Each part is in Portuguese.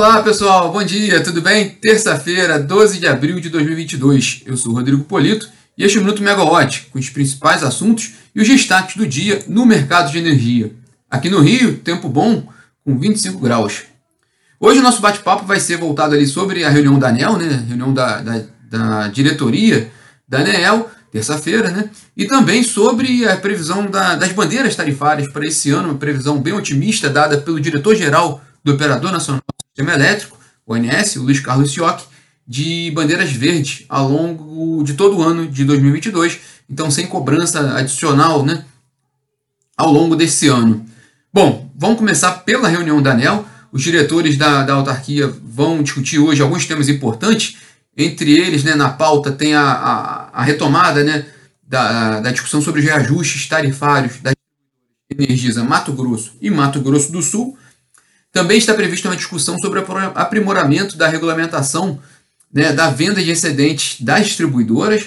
Olá pessoal, bom dia, tudo bem? Terça-feira, 12 de abril de 2022. Eu sou Rodrigo Polito e este é o Minuto Megawatt, com os principais assuntos e os destaques do dia no mercado de energia. Aqui no Rio, tempo bom, com 25 graus. Hoje o nosso bate-papo vai ser voltado ali sobre a reunião da ANEL, né? reunião da, da, da diretoria da ANEL, terça-feira, né? E também sobre a previsão da, das bandeiras tarifárias para esse ano, uma previsão bem otimista dada pelo diretor-geral do Operador Nacional Sistema Elétrico, ONS, o Luiz Carlos Sioc, de bandeiras verdes ao longo de todo o ano de 2022, então sem cobrança adicional né, ao longo desse ano. Bom, vamos começar pela reunião da ANEL. Os diretores da, da autarquia vão discutir hoje alguns temas importantes. Entre eles, né, na pauta, tem a, a, a retomada né, da, da discussão sobre os reajustes tarifários das Energisa Mato Grosso e Mato Grosso do Sul também está prevista uma discussão sobre o aprimoramento da regulamentação né, da venda de excedentes das distribuidoras,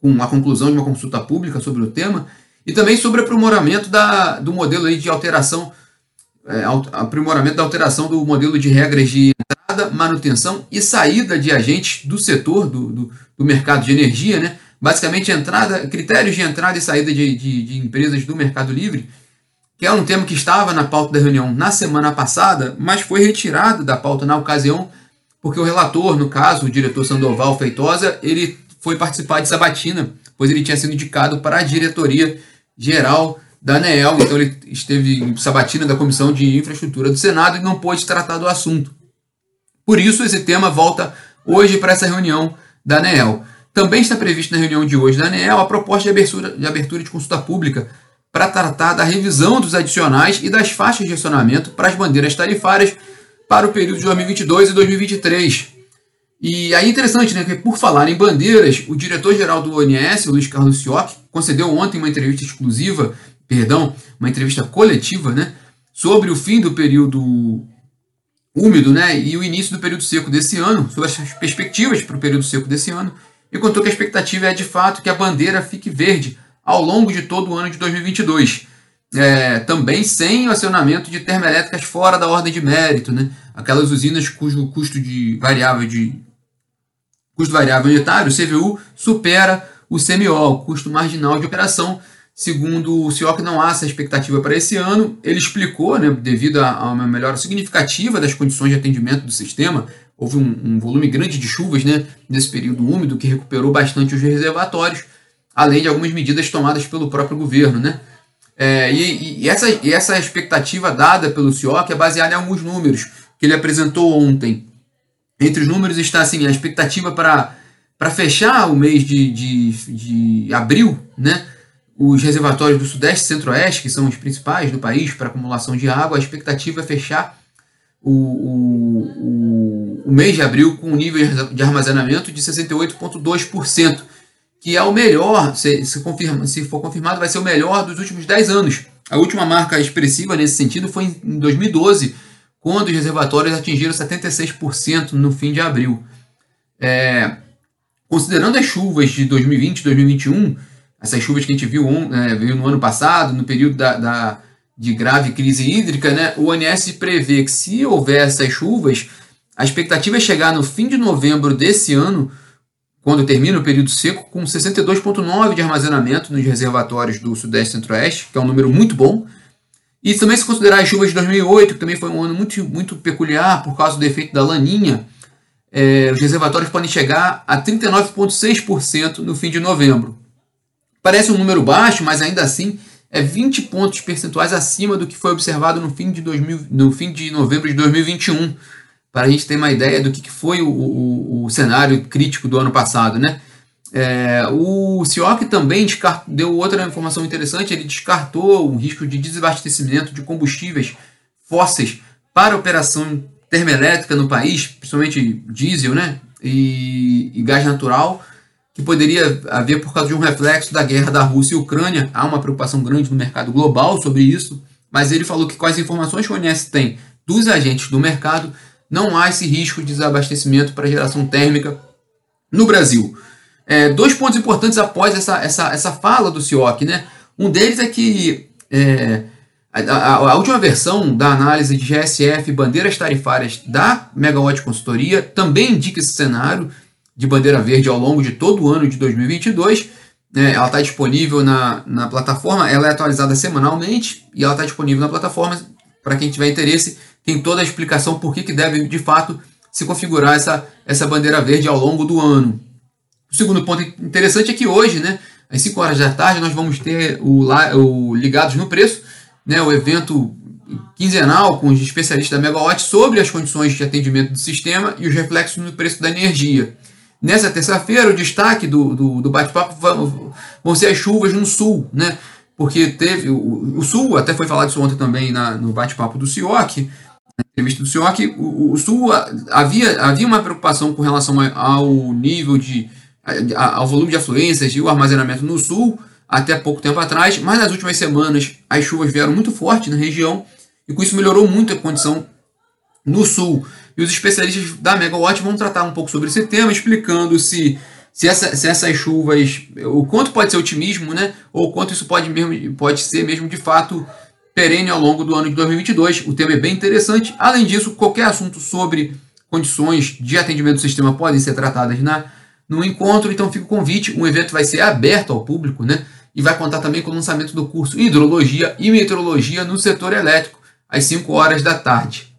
com a conclusão de uma consulta pública sobre o tema, e também sobre o aprimoramento da, do modelo aí de alteração, é, aprimoramento da alteração do modelo de regras de entrada, manutenção e saída de agentes do setor do, do, do mercado de energia, né? basicamente entrada, critérios de entrada e saída de, de, de empresas do mercado livre, que é um tema que estava na pauta da reunião na semana passada, mas foi retirado da pauta na ocasião, porque o relator, no caso, o diretor Sandoval Feitosa, ele foi participar de sabatina, pois ele tinha sido indicado para a diretoria geral da ANEEL, então ele esteve em sabatina da Comissão de Infraestrutura do Senado e não pôde tratar do assunto. Por isso, esse tema volta hoje para essa reunião da ANEEL. Também está previsto na reunião de hoje da ANEEL a proposta de abertura de, abertura de consulta pública para tratar da revisão dos adicionais e das faixas de acionamento para as bandeiras tarifárias para o período de 2022 e 2023. E aí interessante, né, que por falar em bandeiras, o diretor-geral do ONS, Luiz Carlos Sioc, concedeu ontem uma entrevista exclusiva, perdão, uma entrevista coletiva, né, sobre o fim do período úmido, né, e o início do período seco desse ano, sobre as perspectivas para o período seco desse ano, e contou que a expectativa é de fato que a bandeira fique verde ao longo de todo o ano de 2022. É, também sem o acionamento de termoelétricas fora da ordem de mérito, né? aquelas usinas cujo custo de variável de custo variável unitário, CVU, supera o CMO, custo marginal de operação. Segundo o CIOC, não há essa expectativa para esse ano. Ele explicou, né, devido a uma melhora significativa das condições de atendimento do sistema, houve um, um volume grande de chuvas né, nesse período úmido que recuperou bastante os reservatórios além de algumas medidas tomadas pelo próprio governo. Né? É, e, e, essa, e essa expectativa dada pelo CIOC é baseada em alguns números que ele apresentou ontem. Entre os números está assim, a expectativa para, para fechar o mês de, de, de abril, né? os reservatórios do Sudeste e Centro-Oeste, que são os principais do país para acumulação de água, a expectativa é fechar o, o, o, o mês de abril com um nível de armazenamento de 68,2% que é o melhor, se, se, confirma, se for confirmado, vai ser o melhor dos últimos 10 anos. A última marca expressiva nesse sentido foi em 2012, quando os reservatórios atingiram 76% no fim de abril. É, considerando as chuvas de 2020 e 2021, essas chuvas que a gente viu, é, viu no ano passado, no período da, da, de grave crise hídrica, né, o ONS prevê que se houver essas chuvas, a expectativa é chegar no fim de novembro desse ano quando termina o período seco, com 62,9% de armazenamento nos reservatórios do Sudeste e Centro-Oeste, que é um número muito bom. E também se considerar as chuvas de 2008, que também foi um ano muito, muito peculiar por causa do efeito da laninha, é, os reservatórios podem chegar a 39,6% no fim de novembro. Parece um número baixo, mas ainda assim é 20 pontos percentuais acima do que foi observado no fim de, 2000, no fim de novembro de 2021 para a gente ter uma ideia do que, que foi o, o, o, cenário crítico do ano passado, né? É, o CIOC também deu outra informação interessante, ele descartou o risco de desabastecimento de combustíveis fósseis para operação termoelétrica no país, principalmente diesel né? e, e gás natural, que poderia haver por causa de um reflexo da guerra da Rússia e Ucrânia. Há uma preocupação grande no mercado global sobre isso, mas ele falou que com as informações que o ONS tem dos agentes do mercado, não há esse risco de desabastecimento para geração térmica no Brasil. É, dois pontos importantes após essa, essa, essa fala do CIOC. Né? Um deles é que é, A, a, a, última versão da análise de GSF bandeiras tarifárias da Megawatt Consultoria também indica esse cenário de bandeira verde ao longo de todo o ano de 2022. É, ela está disponível na, na plataforma, ela é atualizada semanalmente e ela está disponível na plataforma. Para quem tiver interesse, tem toda a explicação por que, que deve de fato se configurar essa, essa bandeira verde ao longo do ano. O segundo ponto interessante é que hoje, né, às 5 horas da tarde, nós vamos ter o, o Ligados no Preço, né, o evento quinzenal com os especialistas da Megawatt sobre as condições de atendimento do sistema e os reflexos no preço da energia. Nessa terça-feira, o destaque do, do, do bate-papo vão, ser as chuvas no sul, né? Porque teve. O, o sul, até foi falado isso ontem também na, no bate-papo do CIOC, na entrevista do CIOC, o, o sul havia, havia uma preocupação com relação ao nível de. ao volume de afluências e o armazenamento no sul até pouco tempo atrás, mas nas últimas semanas as chuvas vieram muito fortes na região e com isso melhorou muito a condição no sul. E os especialistas da Megawatt vão tratar um pouco sobre esse tema, explicando se, se, essa, se essas chuvas, o quanto pode ser otimismo, né? Ou quanto isso pode, mesmo, pode ser mesmo de fato perene ao longo do ano de 2022. O tema é bem interessante. Além disso, qualquer assunto sobre condições de atendimento do sistema podem ser tratadas na, no encontro, então fica o convite. O evento vai ser aberto ao público, né? E vai contar também com o lançamento do curso Hidrologia e Meteorologia no setor elétrico, às 5 horas da tarde.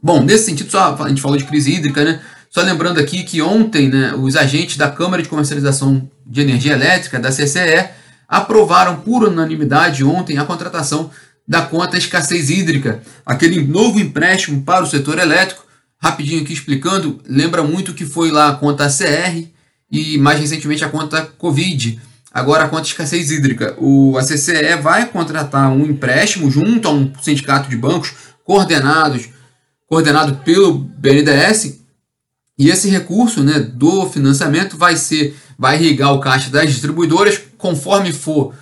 Bom, nesse sentido, só a gente falou de crise hídrica, né? Só lembrando aqui que ontem, né, os agentes da Câmara de Comercialização de Energia Elétrica, da CCE, aprovaram por unanimidade ontem a contratação da conta escassez hídrica, aquele novo empréstimo para o setor elétrico. Rapidinho aqui explicando, lembra muito que foi lá a conta CR e mais recentemente a conta Covid. Agora a conta escassez hídrica. O, a CCE vai contratar um empréstimo junto a um sindicato de bancos coordenados coordenado pelo BNDES, e esse recurso né, do financiamento vai ser vai irrigar o caixa das distribuidoras conforme for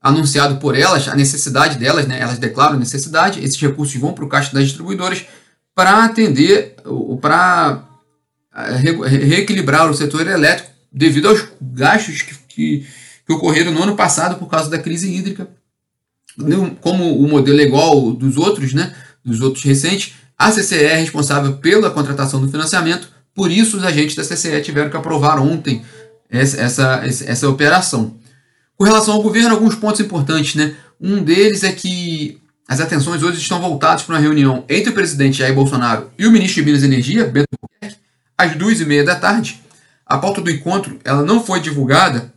anunciado por elas, a necessidade delas, né, elas declaram necessidade, esses recursos vão para o caixa das distribuidoras para atender, para eh, reequilibrar o setor elétrico devido aos gastos que, que, que, ocorreram no ano passado por causa da crise hídrica. Como o modelo é igual dos outros, né, dos outros recentes, a CCE é responsável pela contratação do financiamento, por isso os agentes da CCE tiveram que aprovar ontem essa, essa, essa operação. Com relação ao governo, alguns pontos importantes. Né? Um deles é que as atenções hoje estão voltadas para uma reunião entre o presidente Jair Bolsonaro e o ministro de Minas e Energia, Bento Albuquerque, às duas e meia da tarde. A pauta do encontro ela não foi divulgada,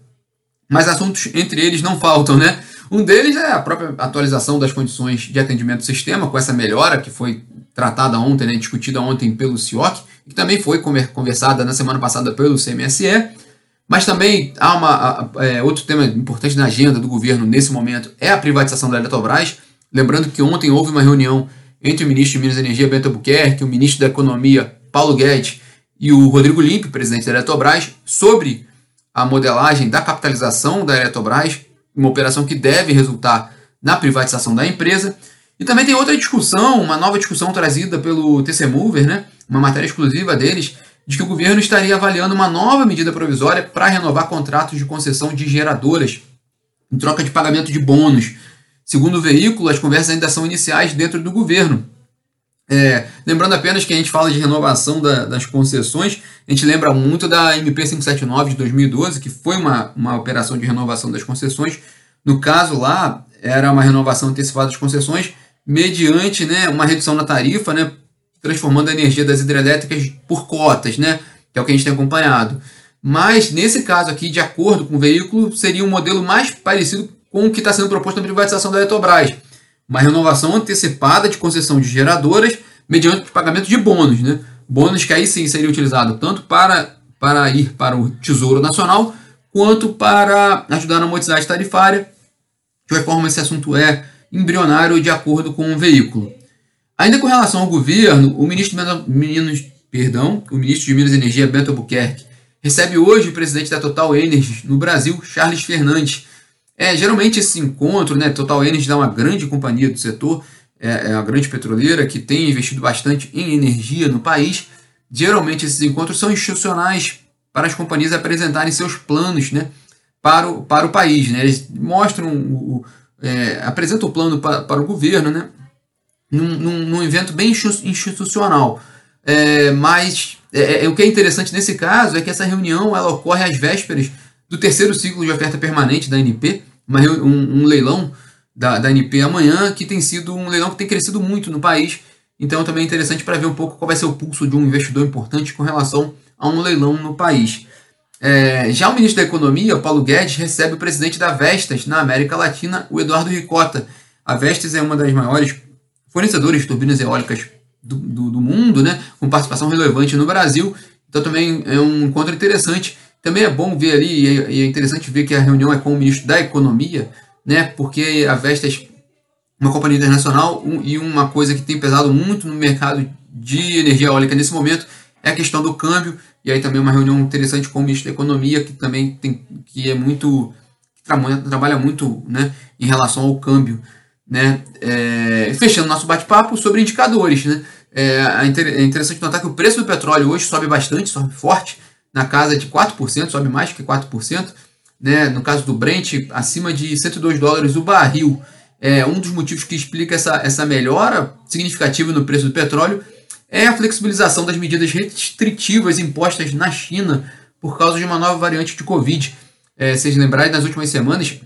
mas assuntos entre eles não faltam, né? Um deles é a própria atualização das condições de atendimento do sistema, com essa melhora que foi tratada ontem, né, discutida ontem pelo CIOC, que também foi conversada na semana passada pelo CMSE. Mas também há uma, é, outro tema importante na agenda do governo nesse momento é a privatização da Eletrobras. Lembrando que ontem houve uma reunião entre o ministro de Minas e Energia, Bento Albuquerque, o ministro da Economia, Paulo Guedes, e o Rodrigo Limpe, presidente da Eletrobras, sobre a modelagem da capitalização da Eletrobras, uma operação que deve resultar na privatização da empresa. E também tem outra discussão, uma nova discussão trazida pelo TC Mover, né? uma matéria exclusiva deles, de que o governo estaria avaliando uma nova medida provisória para renovar contratos de concessão de geradoras em troca de pagamento de bônus. Segundo o veículo, as conversas ainda são iniciais dentro do governo. É, lembrando apenas que a gente fala de renovação da, das concessões, a gente lembra muito da MP 579 de 2012, que foi uma, uma operação de renovação das concessões. No caso lá, era uma renovação antecipada das concessões mediante né, uma redução na tarifa, né, transformando a energia das hidrelétricas por cotas, né, que é o que a gente tem acompanhado. Mas, nesse caso aqui, de acordo com o veículo, seria um modelo mais parecido com o que está sendo proposto na privatização da Eletrobras. Uma renovação antecipada de concessão de geradoras mediante pagamento de bônus. Né? Bônus que aí sim seria utilizado tanto para, para ir para o Tesouro Nacional, quanto para ajudar na amortizagem tarifária. De qualquer forma, esse assunto é embrionário de acordo com o veículo. Ainda com relação ao governo, o ministro perdão, o ministro de Minas e Energia, Beto Albuquerque, recebe hoje o presidente da Total Energy no Brasil, Charles Fernandes. É, geralmente esse encontro, né, Total Energy é uma grande companhia do setor, é, é uma grande petroleira que tem investido bastante em energia no país. Geralmente esses encontros são institucionais para as companhias apresentarem seus planos né, para, o, para o país. Né? Eles mostram o, é, apresenta o plano para, para o governo, né? Num, num, num evento bem institucional. É, mas é, é, o que é interessante nesse caso é que essa reunião ela ocorre às vésperas do terceiro ciclo de oferta permanente da NP, uma, um, um leilão da, da NP amanhã, que tem sido um leilão que tem crescido muito no país. Então também é interessante para ver um pouco qual vai ser o pulso de um investidor importante com relação a um leilão no país. É, já o ministro da Economia, Paulo Guedes, recebe o presidente da Vestas na América Latina, o Eduardo Ricota. A Vestas é uma das maiores fornecedoras de turbinas eólicas do, do, do, mundo, né, com participação relevante no Brasil. Então também é um encontro interessante. Também é bom ver ali, e é, é interessante ver que a reunião é com o ministro da Economia, né, porque a Vestas uma companhia internacional um, e uma coisa que tem pesado muito no mercado de energia eólica nesse momento é a questão do câmbio e aí também uma reunião interessante com o ministro da economia que também tem que é muito que trabalha muito né em relação ao câmbio né? É, fechando nosso bate-papo sobre indicadores né? É, é interessante notar que o preço do petróleo hoje sobe bastante sobe forte na casa de 4% sobe mais que 4% né? No caso do Brent acima de 102 dólares o barril. É, um dos motivos que explica essa, essa melhora significativa no preço do petróleo é a flexibilização das medidas restritivas impostas na China por causa de uma nova variante de Covid. É, vocês lembrarem, nas últimas semanas,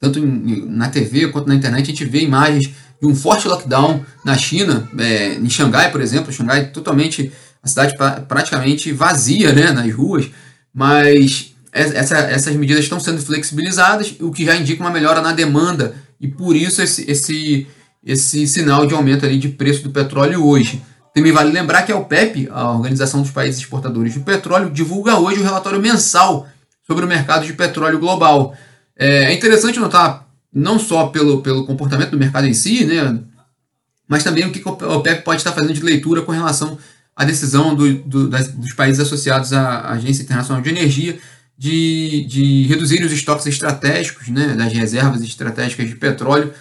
tanto em, na TV quanto na internet, a gente vê imagens de um forte lockdown na China, é, em Xangai, por exemplo. Xangai totalmente, a cidade pra, praticamente vazia né, nas ruas, mas essa, essas medidas estão sendo flexibilizadas, o que já indica uma melhora na demanda e por isso esse, esse, esse sinal de aumento ali de preço do petróleo hoje. Também vale lembrar que a OPEP, a Organização dos Países Exportadores de Petróleo, divulga hoje o relatório mensal sobre o mercado de petróleo global. É, interessante notar, não só pelo, pelo comportamento do mercado em si, né, mas também o que a OPEP pode estar fazendo de leitura com relação à decisão do, do, das, dos países associados à Agência Internacional de Energia de, de reduzir os estoques estratégicos, né, das reservas estratégicas de petróleo,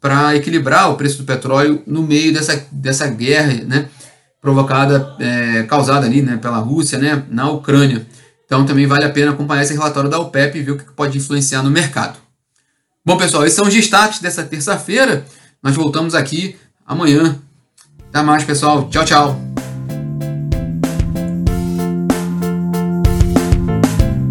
para equilibrar o preço do petróleo no meio dessa, dessa guerra né, provocada, é, causada ali né, pela Rússia né, na Ucrânia. Então também vale a pena acompanhar esse relatório da OPEP e ver o que pode influenciar no mercado. Bom, pessoal, esses são os destaques dessa terça-feira. Nós voltamos aqui amanhã. Até mais, pessoal. Tchau, tchau.